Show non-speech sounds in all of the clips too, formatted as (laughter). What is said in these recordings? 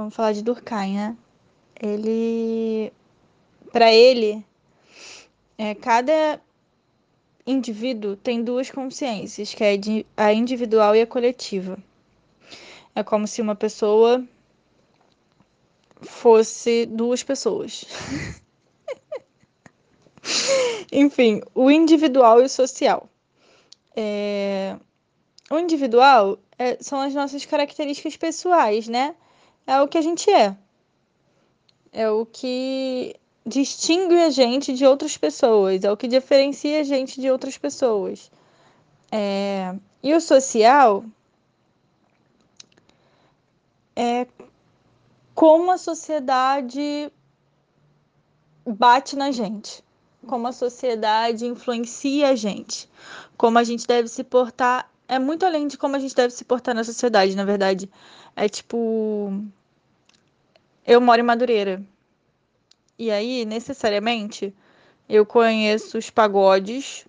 Vamos falar de Durkheim, né? Ele, para ele, é, cada indivíduo tem duas consciências, que é a individual e a coletiva. É como se uma pessoa fosse duas pessoas. (laughs) Enfim, o individual e o social. É... O individual é, são as nossas características pessoais, né? É o que a gente é. É o que distingue a gente de outras pessoas, é o que diferencia a gente de outras pessoas. É... E o social é como a sociedade bate na gente, como a sociedade influencia a gente, como a gente deve se portar. É muito além de como a gente deve se portar na sociedade, na verdade. É tipo. Eu moro em Madureira. E aí, necessariamente, eu conheço os pagodes,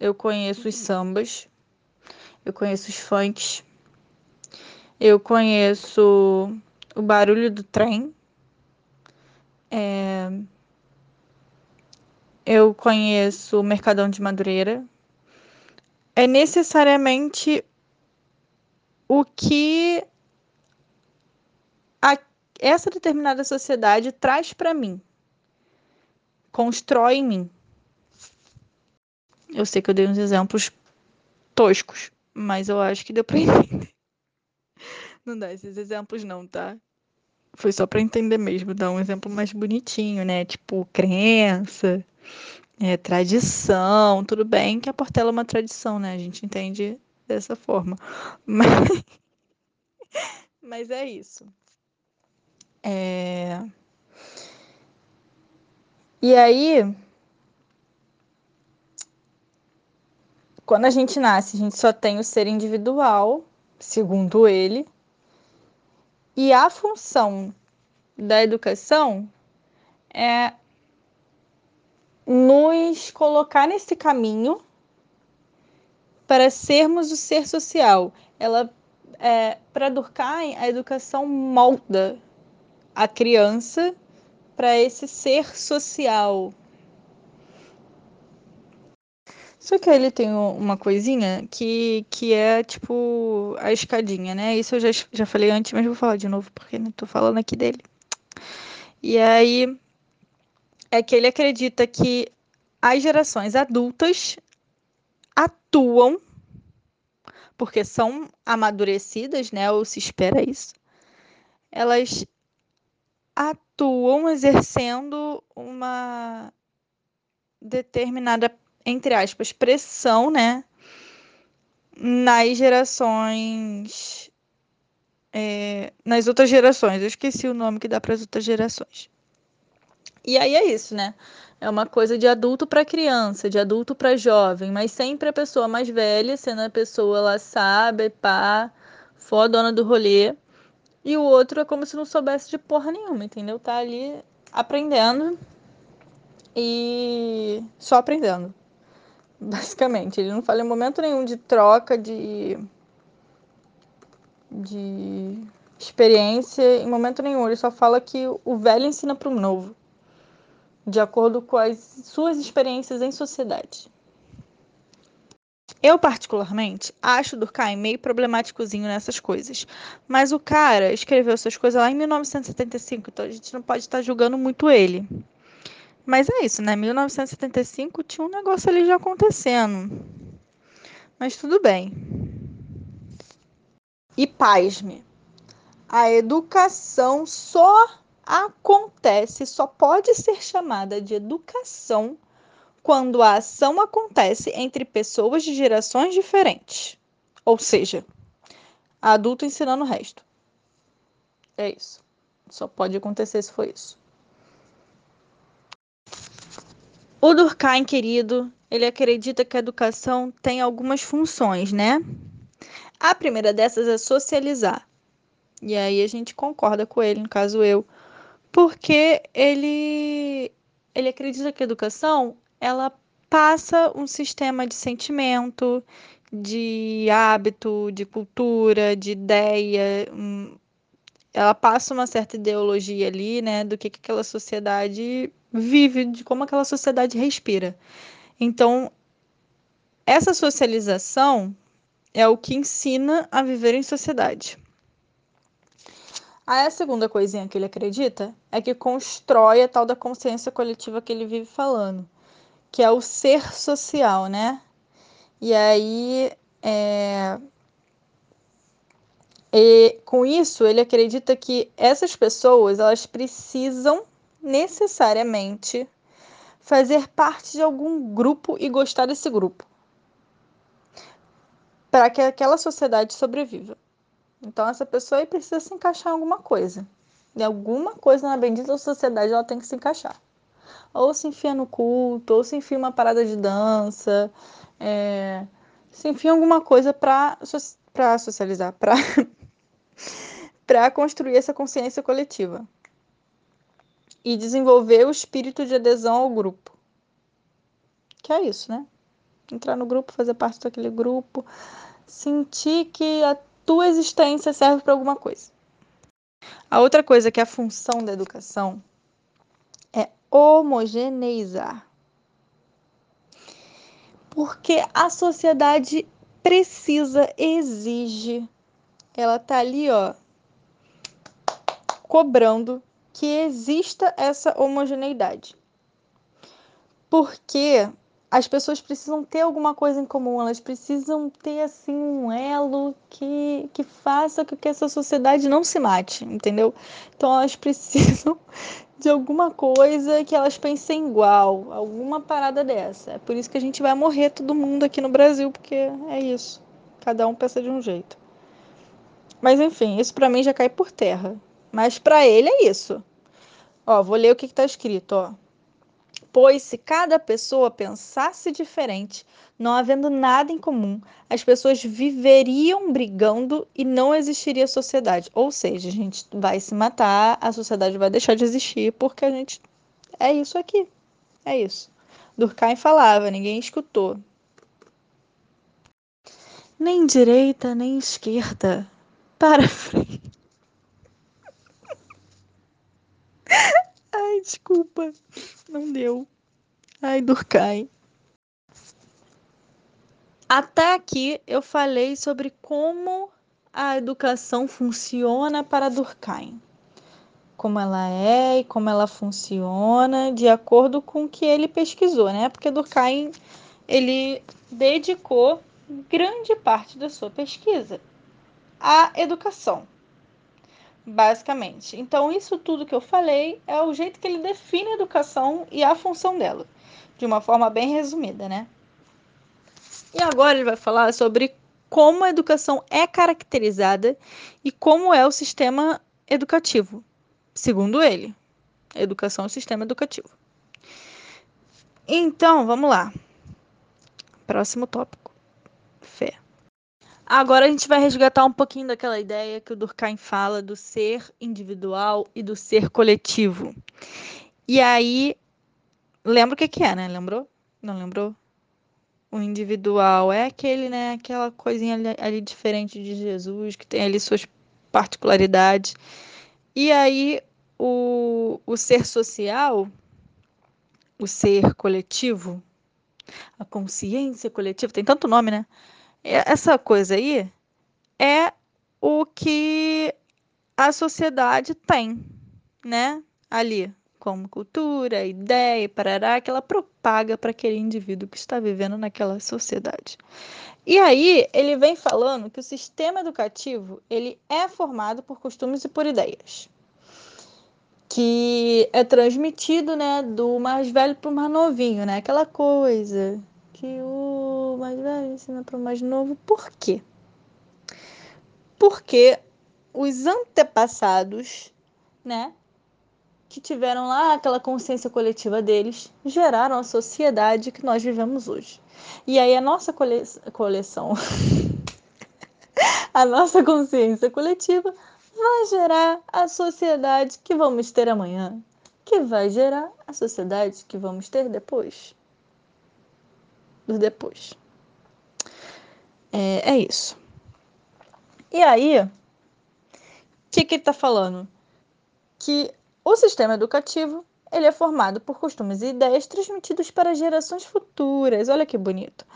eu conheço os sambas, eu conheço os funks, eu conheço o barulho do trem. É... Eu conheço o Mercadão de Madureira. É necessariamente o que a... essa determinada sociedade traz para mim, constrói em mim. Eu sei que eu dei uns exemplos toscos, mas eu acho que deu para (laughs) entender. Não dá esses exemplos não, tá? Foi só para entender mesmo, dar um exemplo mais bonitinho, né? Tipo, crença, é, tradição, tudo bem que a Portela é uma tradição, né? A gente entende dessa forma. Mas, (laughs) Mas é isso. É... E aí, quando a gente nasce, a gente só tem o ser individual, segundo ele, e a função da educação é nos colocar nesse caminho para sermos o ser social. Ela, é, para Durkheim, a educação molda a criança para esse ser social, só que ele tem uma coisinha que, que é tipo a escadinha, né? Isso eu já, já falei antes, mas vou falar de novo porque não tô falando aqui dele. E aí é que ele acredita que as gerações adultas atuam porque são amadurecidas, né? Ou se espera isso. Elas atuam exercendo uma determinada entre aspas, pressão, né, nas gerações. É, nas outras gerações. Eu esqueci o nome que dá para as outras gerações. E aí é isso, né? É uma coisa de adulto para criança, de adulto para jovem, mas sempre a pessoa mais velha, sendo a pessoa lá sabe, pá, dona do rolê. E o outro é como se não soubesse de porra nenhuma, entendeu? Tá ali aprendendo e só aprendendo. (laughs) Basicamente, ele não fala em momento nenhum de troca de de experiência, em momento nenhum. Ele só fala que o velho ensina para o novo, de acordo com as suas experiências em sociedade. Eu, particularmente, acho o Durkheim meio problemáticozinho nessas coisas. Mas o cara escreveu essas coisas lá em 1975, então a gente não pode estar julgando muito ele. Mas é isso, né? 1975 tinha um negócio ali já acontecendo. Mas tudo bem. E pasme, a educação só acontece, só pode ser chamada de educação quando a ação acontece entre pessoas de gerações diferentes. Ou seja, adulto ensinando o resto. É isso. Só pode acontecer se for isso. O Durkheim, querido, ele acredita que a educação tem algumas funções, né? A primeira dessas é socializar. E aí a gente concorda com ele, no caso eu, porque ele ele acredita que a educação ela passa um sistema de sentimento, de hábito, de cultura, de ideia. ela passa uma certa ideologia ali, né, do que, que aquela sociedade vive, de como aquela sociedade respira. Então, essa socialização é o que ensina a viver em sociedade. Aí a segunda coisinha que ele acredita é que constrói a tal da consciência coletiva que ele vive falando, que é o ser social, né? E aí, é... e com isso, ele acredita que essas pessoas elas precisam necessariamente fazer parte de algum grupo e gostar desse grupo para que aquela sociedade sobreviva. Então essa pessoa aí precisa se encaixar em alguma coisa. Em alguma coisa na bendita sociedade ela tem que se encaixar. Ou se enfia no culto, ou se enfia uma parada de dança, é, se enfia alguma coisa para socializar, para (laughs) construir essa consciência coletiva e desenvolver o espírito de adesão ao grupo. Que é isso, né? Entrar no grupo, fazer parte daquele grupo, sentir que a tua existência serve para alguma coisa. A outra coisa que é a função da educação homogeneizar. Porque a sociedade precisa, exige, ela tá ali, ó, cobrando que exista essa homogeneidade. Porque as pessoas precisam ter alguma coisa em comum, elas precisam ter assim um elo que, que faça com que essa sociedade não se mate, entendeu? Então elas (laughs) precisam de alguma coisa que elas pensem igual, alguma parada dessa. É por isso que a gente vai morrer todo mundo aqui no Brasil, porque é isso. Cada um pensa de um jeito. Mas enfim, isso para mim já cai por terra. Mas para ele é isso. Ó, vou ler o que está escrito, ó. Pois se cada pessoa pensasse diferente, não havendo nada em comum, as pessoas viveriam brigando e não existiria sociedade. Ou seja, a gente vai se matar, a sociedade vai deixar de existir porque a gente é isso aqui. É isso. Durkheim falava, ninguém escutou. Nem direita, nem esquerda. Para frente. (laughs) Ai, desculpa. Não deu. Ai, Durkheim. Até aqui eu falei sobre como a educação funciona para Durkheim. Como ela é e como ela funciona de acordo com o que ele pesquisou, né? Porque Durkheim ele dedicou grande parte da sua pesquisa à educação basicamente. Então, isso tudo que eu falei é o jeito que ele define a educação e a função dela, de uma forma bem resumida, né? E agora ele vai falar sobre como a educação é caracterizada e como é o sistema educativo, segundo ele. Educação é o sistema educativo. Então, vamos lá. Próximo tópico. Agora a gente vai resgatar um pouquinho daquela ideia que o Durkheim fala do ser individual e do ser coletivo. E aí, lembra o que, que é, né? Lembrou? Não lembrou? O individual é aquele, né? Aquela coisinha ali, ali diferente de Jesus, que tem ali suas particularidades. E aí, o, o ser social, o ser coletivo, a consciência coletiva, tem tanto nome, né? Essa coisa aí é o que a sociedade tem, né? Ali, como cultura, ideia, parará, que ela propaga para aquele indivíduo que está vivendo naquela sociedade. E aí ele vem falando que o sistema educativo ele é formado por costumes e por ideias, que é transmitido, né, do mais velho para o mais novinho, né? Aquela coisa que o mais velho ensina para o mais novo. Por quê? Porque os antepassados, né, que tiveram lá aquela consciência coletiva deles, geraram a sociedade que nós vivemos hoje. E aí a nossa cole coleção, (laughs) a nossa consciência coletiva vai gerar a sociedade que vamos ter amanhã, que vai gerar a sociedade que vamos ter depois do depois. É, é isso. E aí, o que, que, ele está falando? Que o sistema educativo ele é formado por costumes e ideias transmitidos para gerações futuras. Olha que bonito.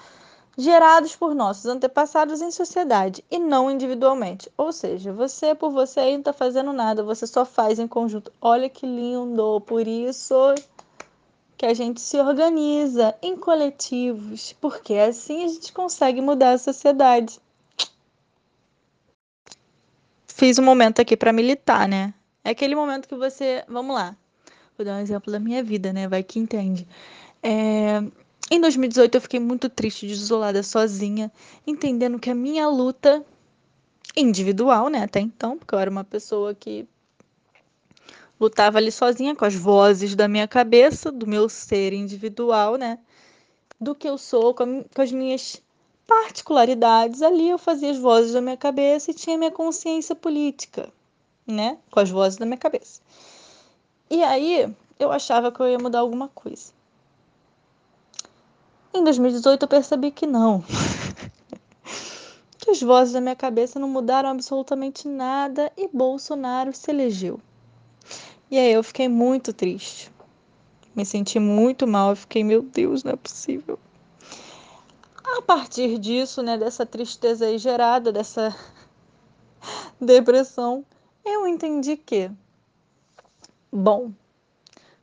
Gerados por nossos antepassados em sociedade e não individualmente. Ou seja, você por você aí não está fazendo nada, você só faz em conjunto. Olha que lindo! Por isso que a gente se organiza em coletivos, porque assim a gente consegue mudar a sociedade. Fiz um momento aqui para militar, né? É aquele momento que você. Vamos lá. Vou dar um exemplo da minha vida, né? Vai que entende. É... Em 2018 eu fiquei muito triste, desolada, sozinha, entendendo que a minha luta individual, né, até então, porque eu era uma pessoa que lutava ali sozinha com as vozes da minha cabeça, do meu ser individual, né, do que eu sou, com, com as minhas particularidades. Ali eu fazia as vozes da minha cabeça e tinha minha consciência política, né, com as vozes da minha cabeça. E aí eu achava que eu ia mudar alguma coisa. Em 2018 eu percebi que não. (laughs) que as vozes da minha cabeça não mudaram absolutamente nada e Bolsonaro se elegeu. E aí eu fiquei muito triste. Me senti muito mal, eu fiquei, meu Deus, não é possível. A partir disso, né, dessa tristeza aí gerada, dessa (laughs) depressão, eu entendi que Bom,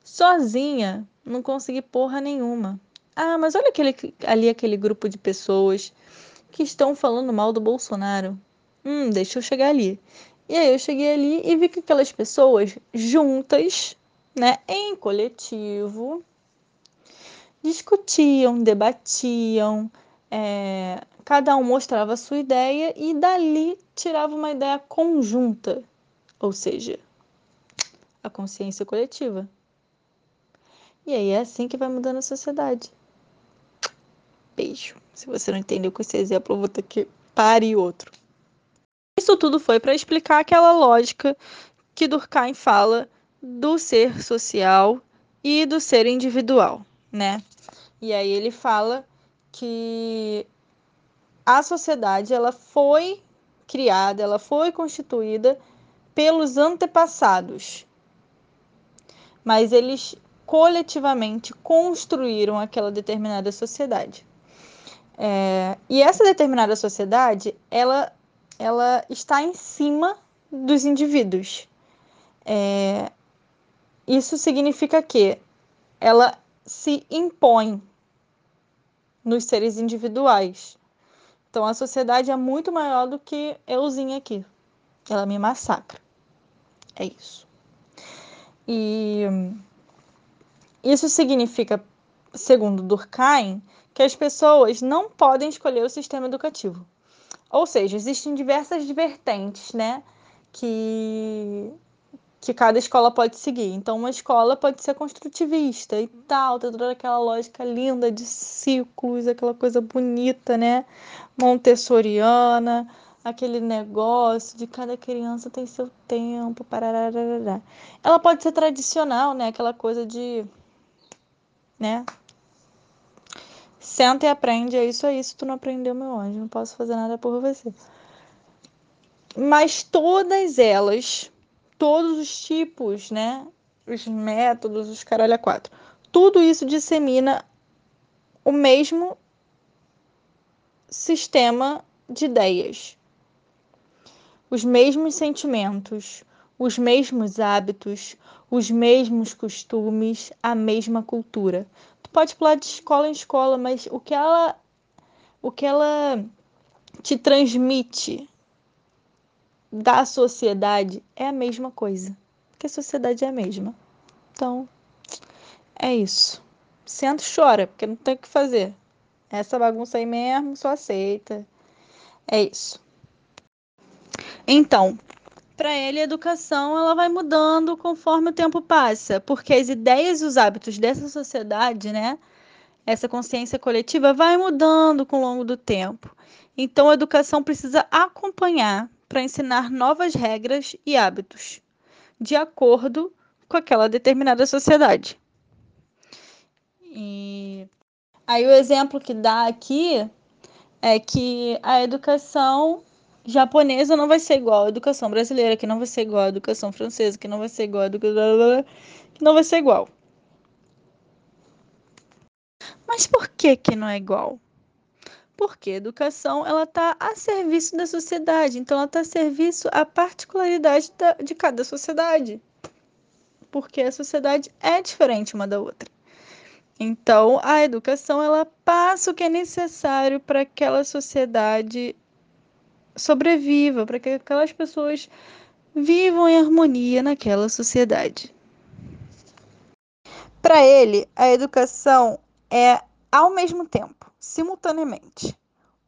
sozinha não consegui porra nenhuma. Ah, mas olha aquele, ali aquele grupo de pessoas que estão falando mal do Bolsonaro. Hum, deixa eu chegar ali. E aí eu cheguei ali e vi que aquelas pessoas juntas, né, em coletivo, discutiam, debatiam, é, cada um mostrava a sua ideia e dali tirava uma ideia conjunta. Ou seja, a consciência coletiva. E aí é assim que vai mudando a sociedade. Beijo. Se você não entendeu com esse exemplo, eu vou ter que parir outro. Isso tudo foi para explicar aquela lógica que Durkheim fala do ser social e do ser individual, né? E aí ele fala que a sociedade ela foi criada, ela foi constituída pelos antepassados mas eles coletivamente construíram aquela determinada sociedade. É, e essa determinada sociedade, ela, ela está em cima dos indivíduos. É, isso significa que ela se impõe nos seres individuais. Então a sociedade é muito maior do que euzinha aqui. Ela me massacra. É isso. E isso significa, segundo Durkheim, que as pessoas não podem escolher o sistema educativo. Ou seja, existem diversas vertentes, né, que que cada escola pode seguir. Então, uma escola pode ser construtivista e tal, ter toda aquela lógica linda de ciclos, aquela coisa bonita, né? Montessoriana aquele negócio de cada criança tem seu tempo, parará. Ela pode ser tradicional, né? Aquela coisa de, né? Senta e aprende, é isso aí. Se tu não aprendeu, meu anjo, não posso fazer nada por você. Mas todas elas, todos os tipos, né? Os métodos, os caralho a quatro. Tudo isso dissemina o mesmo sistema de ideias os mesmos sentimentos, os mesmos hábitos, os mesmos costumes, a mesma cultura. Pode pular de escola em escola, mas o que ela o que ela te transmite da sociedade é a mesma coisa, porque a sociedade é a mesma. Então, é isso. Senta e chora, porque não tem o que fazer. Essa bagunça aí mesmo, só aceita. É isso. Então, para ele a educação ela vai mudando conforme o tempo passa, porque as ideias e os hábitos dessa sociedade, né, essa consciência coletiva vai mudando com o longo do tempo. Então a educação precisa acompanhar para ensinar novas regras e hábitos de acordo com aquela determinada sociedade. E aí o exemplo que dá aqui é que a educação japonesa não vai ser igual à educação brasileira, que não vai ser igual à educação francesa, que não vai ser igual à educação... que não vai ser igual. Mas por que que não é igual? Porque a educação ela está a serviço da sociedade, então ela está a serviço à particularidade da, de cada sociedade, porque a sociedade é diferente uma da outra. Então, a educação ela passa o que é necessário para aquela sociedade sobreviva, para que aquelas pessoas vivam em harmonia naquela sociedade. Para ele, a educação é ao mesmo tempo, simultaneamente,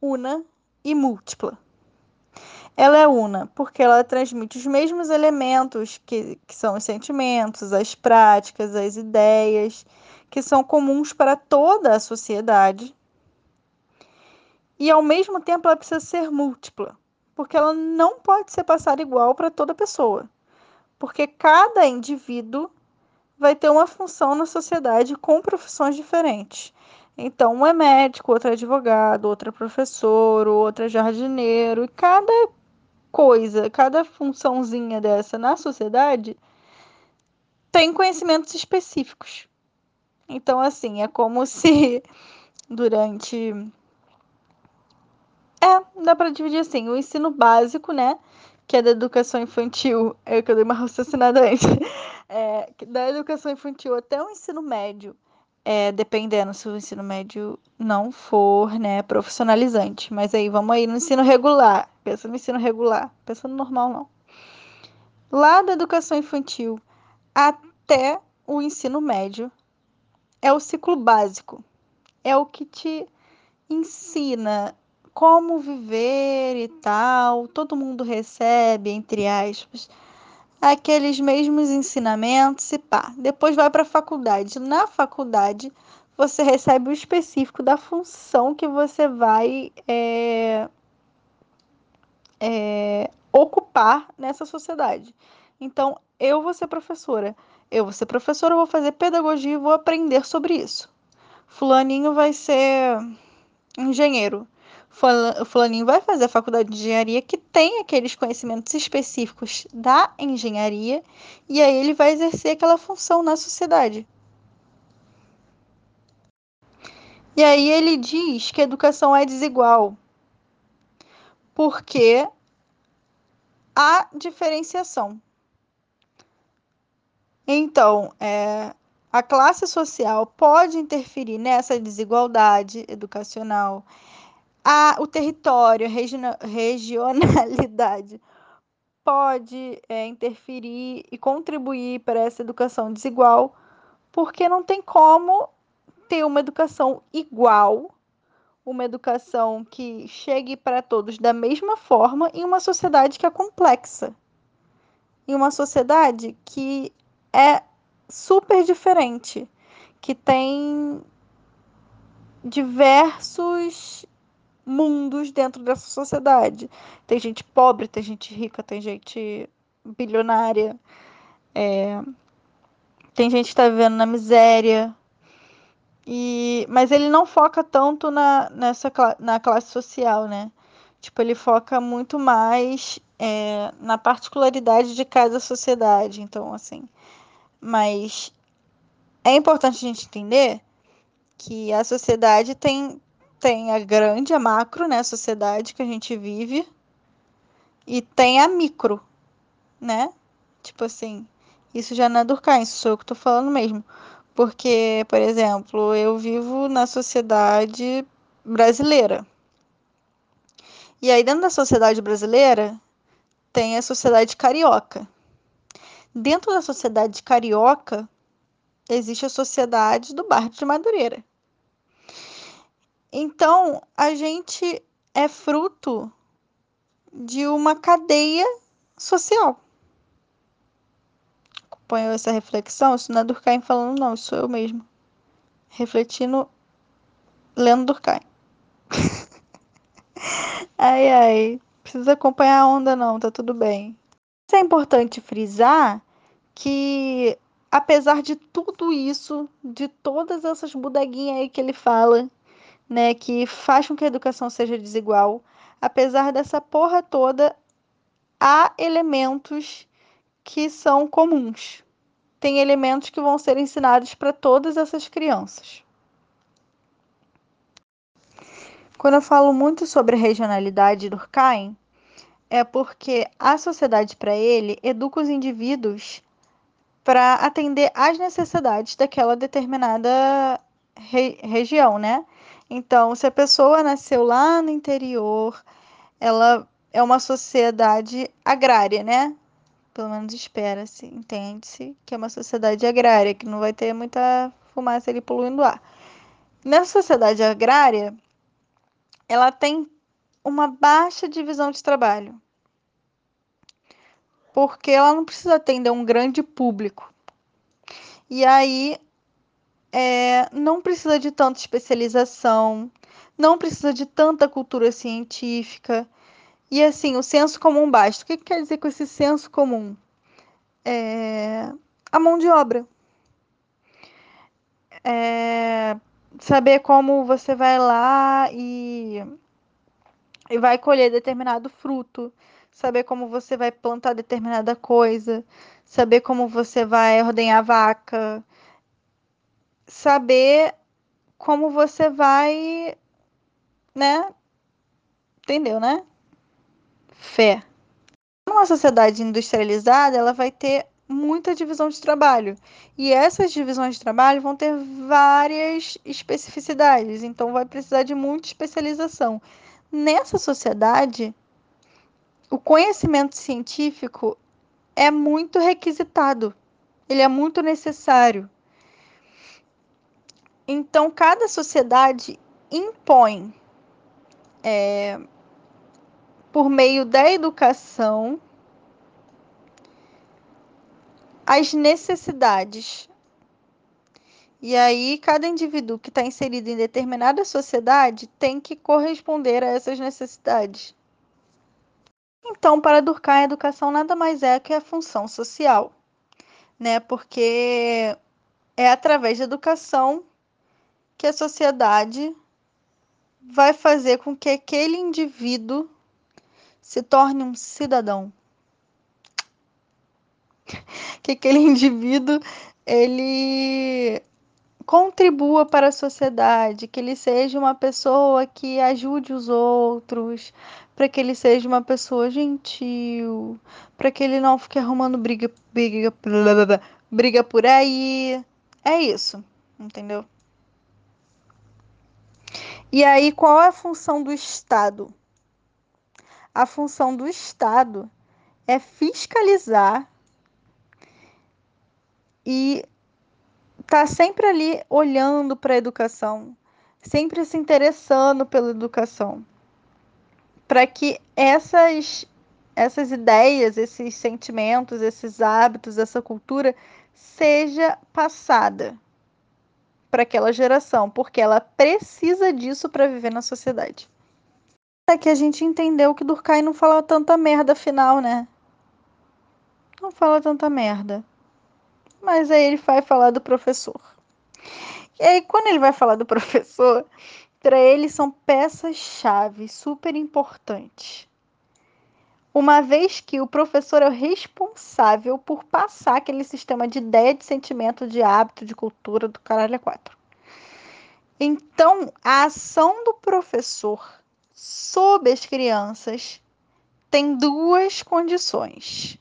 una e múltipla. Ela é una porque ela transmite os mesmos elementos que, que são os sentimentos, as práticas, as ideias, que são comuns para toda a sociedade. E ao mesmo tempo ela precisa ser múltipla, porque ela não pode ser passada igual para toda pessoa, porque cada indivíduo vai ter uma função na sociedade com profissões diferentes. Então, um é médico, outro é advogado, outro é professor, outro é jardineiro, e cada coisa, cada funçãozinha dessa na sociedade tem conhecimentos específicos. Então, assim, é como (laughs) se durante é, dá para dividir assim, o ensino básico, né? Que é da educação infantil, é que eu dei uma raciocinada antes, (laughs) é, da educação infantil até o ensino médio, é, dependendo se o ensino médio não for, né, profissionalizante. Mas aí, vamos aí no ensino regular, pensa no ensino regular, pensa no normal não. Lá da educação infantil até o ensino médio, é o ciclo básico, é o que te ensina como viver e tal, todo mundo recebe, entre aspas, aqueles mesmos ensinamentos e pá. Depois vai para a faculdade. Na faculdade, você recebe o específico da função que você vai é, é, ocupar nessa sociedade. Então, eu vou ser professora. Eu vou ser professora, vou fazer pedagogia e vou aprender sobre isso. Fulaninho vai ser engenheiro fulaninho vai fazer a faculdade de engenharia que tem aqueles conhecimentos específicos da engenharia e aí ele vai exercer aquela função na sociedade. E aí ele diz que a educação é desigual porque há diferenciação. Então, é, a classe social pode interferir nessa desigualdade educacional a, o território, a regionalidade (laughs) pode é, interferir e contribuir para essa educação desigual, porque não tem como ter uma educação igual, uma educação que chegue para todos da mesma forma em uma sociedade que é complexa, em uma sociedade que é super diferente, que tem diversos mundos dentro dessa sociedade. Tem gente pobre, tem gente rica, tem gente bilionária, é... tem gente que está vivendo na miséria. E... Mas ele não foca tanto na, nessa, na classe social, né? Tipo, ele foca muito mais é, na particularidade de cada sociedade. Então, assim. Mas é importante a gente entender que a sociedade tem tem a grande, a macro, né, a sociedade que a gente vive, e tem a micro, né? Tipo assim, isso já não é Durkheim, isso sou eu que tô falando mesmo. Porque, por exemplo, eu vivo na sociedade brasileira. E aí, dentro da sociedade brasileira, tem a sociedade carioca. Dentro da sociedade carioca, existe a sociedade do bairro de Madureira. Então, a gente é fruto de uma cadeia social. Acompanhou essa reflexão? Isso não é Durkheim falando, não, sou eu mesmo. Refletindo, lendo Durkheim. (laughs) ai, ai. Precisa acompanhar a onda, não, tá tudo bem. É importante frisar que, apesar de tudo isso, de todas essas bodeguinhas aí que ele fala, né, que faz com que a educação seja desigual. apesar dessa porra toda, há elementos que são comuns. Tem elementos que vão ser ensinados para todas essas crianças. Quando eu falo muito sobre regionalidade do Durkheim, é porque a sociedade para ele educa os indivíduos para atender às necessidades daquela determinada re região, né? Então, se a pessoa nasceu lá no interior, ela é uma sociedade agrária, né? Pelo menos espera-se, entende-se que é uma sociedade agrária, que não vai ter muita fumaça ali poluindo o ar. Nessa sociedade agrária, ela tem uma baixa divisão de trabalho. Porque ela não precisa atender um grande público. E aí é, não precisa de tanta especialização, não precisa de tanta cultura científica. E assim, o senso comum basta. O que, que quer dizer com esse senso comum? É, a mão de obra. É, saber como você vai lá e, e vai colher determinado fruto, saber como você vai plantar determinada coisa, saber como você vai ordenhar a vaca, saber como você vai, né? Entendeu, né? Fé. Numa sociedade industrializada, ela vai ter muita divisão de trabalho. E essas divisões de trabalho vão ter várias especificidades, então vai precisar de muita especialização. Nessa sociedade, o conhecimento científico é muito requisitado, ele é muito necessário. Então, cada sociedade impõe, é, por meio da educação, as necessidades. E aí, cada indivíduo que está inserido em determinada sociedade tem que corresponder a essas necessidades. Então, para Durkheim, a educação nada mais é que a função social, né? Porque é através da educação que a sociedade vai fazer com que aquele indivíduo se torne um cidadão que aquele (laughs) indivíduo ele contribua para a sociedade, que ele seja uma pessoa que ajude os outros, para que ele seja uma pessoa gentil, para que ele não fique arrumando briga, briga, briga por aí. É isso, entendeu? E aí, qual é a função do Estado? A função do Estado é fiscalizar e tá sempre ali olhando para a educação, sempre se interessando pela educação, para que essas essas ideias, esses sentimentos, esses hábitos, essa cultura seja passada para aquela geração, porque ela precisa disso para viver na sociedade. É que a gente entendeu que Durkheim não fala tanta merda afinal, né? Não fala tanta merda mas aí ele vai falar do professor. E aí, quando ele vai falar do (laughs) professor, para ele são peças-chave super importantes. Uma vez que o professor é o responsável por passar aquele sistema de ideia, de sentimento, de hábito, de cultura do caralho a quatro. Então, a ação do professor sobre as crianças tem duas condições: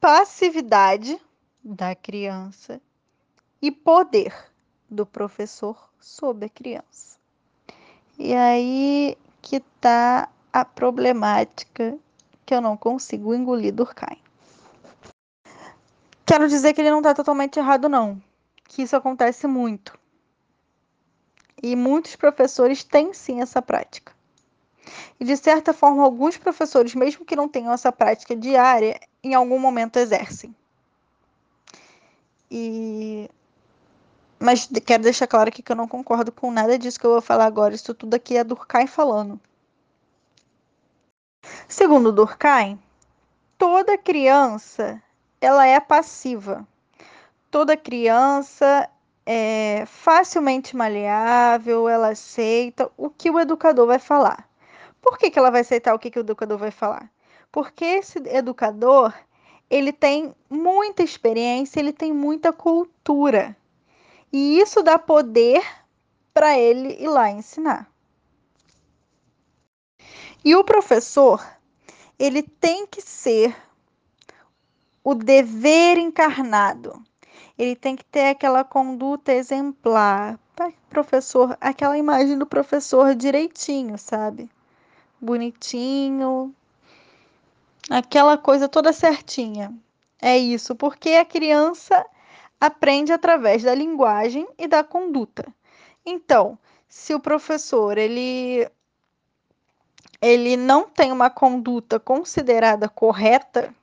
passividade, da criança e poder do professor sobre a criança. E aí que tá a problemática que eu não consigo engolir Durkheim. Quero dizer que ele não está totalmente errado, não. Que isso acontece muito. E muitos professores têm sim essa prática. E de certa forma, alguns professores, mesmo que não tenham essa prática diária, em algum momento exercem. E mas quero deixar claro aqui que eu não concordo com nada disso que eu vou falar agora. Isso tudo aqui é Durkheim falando. Segundo Durkheim, toda criança ela é passiva. Toda criança é facilmente maleável, ela aceita o que o educador vai falar. Por que, que ela vai aceitar o que, que o educador vai falar? Porque esse educador ele tem muita experiência, ele tem muita cultura. E isso dá poder para ele ir lá ensinar. E o professor, ele tem que ser o dever encarnado. Ele tem que ter aquela conduta exemplar. Professor, aquela imagem do professor direitinho, sabe? Bonitinho, aquela coisa toda certinha. É isso, porque a criança aprende através da linguagem e da conduta. Então, se o professor ele ele não tem uma conduta considerada correta,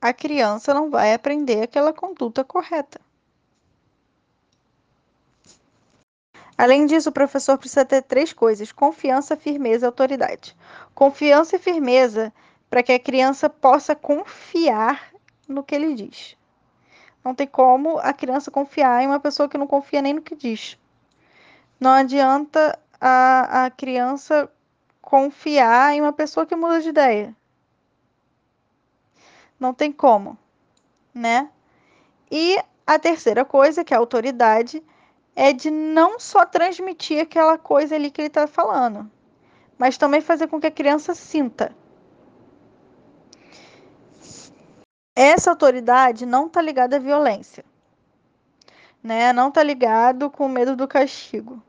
a criança não vai aprender aquela conduta correta. Além disso, o professor precisa ter três coisas: confiança, firmeza e autoridade. Confiança e firmeza para que a criança possa confiar no que ele diz. Não tem como a criança confiar em uma pessoa que não confia nem no que diz. Não adianta a, a criança confiar em uma pessoa que muda de ideia. Não tem como, né? E a terceira coisa, que é a autoridade, é de não só transmitir aquela coisa ali que ele está falando, mas também fazer com que a criança sinta. Essa autoridade não está ligada à violência, né? Não está ligado com o medo do castigo.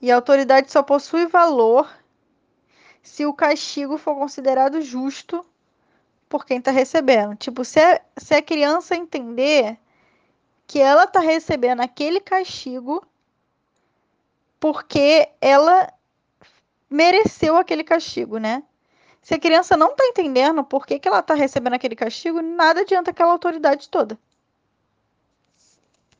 E a autoridade só possui valor se o castigo for considerado justo por quem está recebendo. Tipo, se a, se a criança entender que ela está recebendo aquele castigo porque ela mereceu aquele castigo, né? Se a criança não está entendendo por que, que ela está recebendo aquele castigo, nada adianta aquela autoridade toda.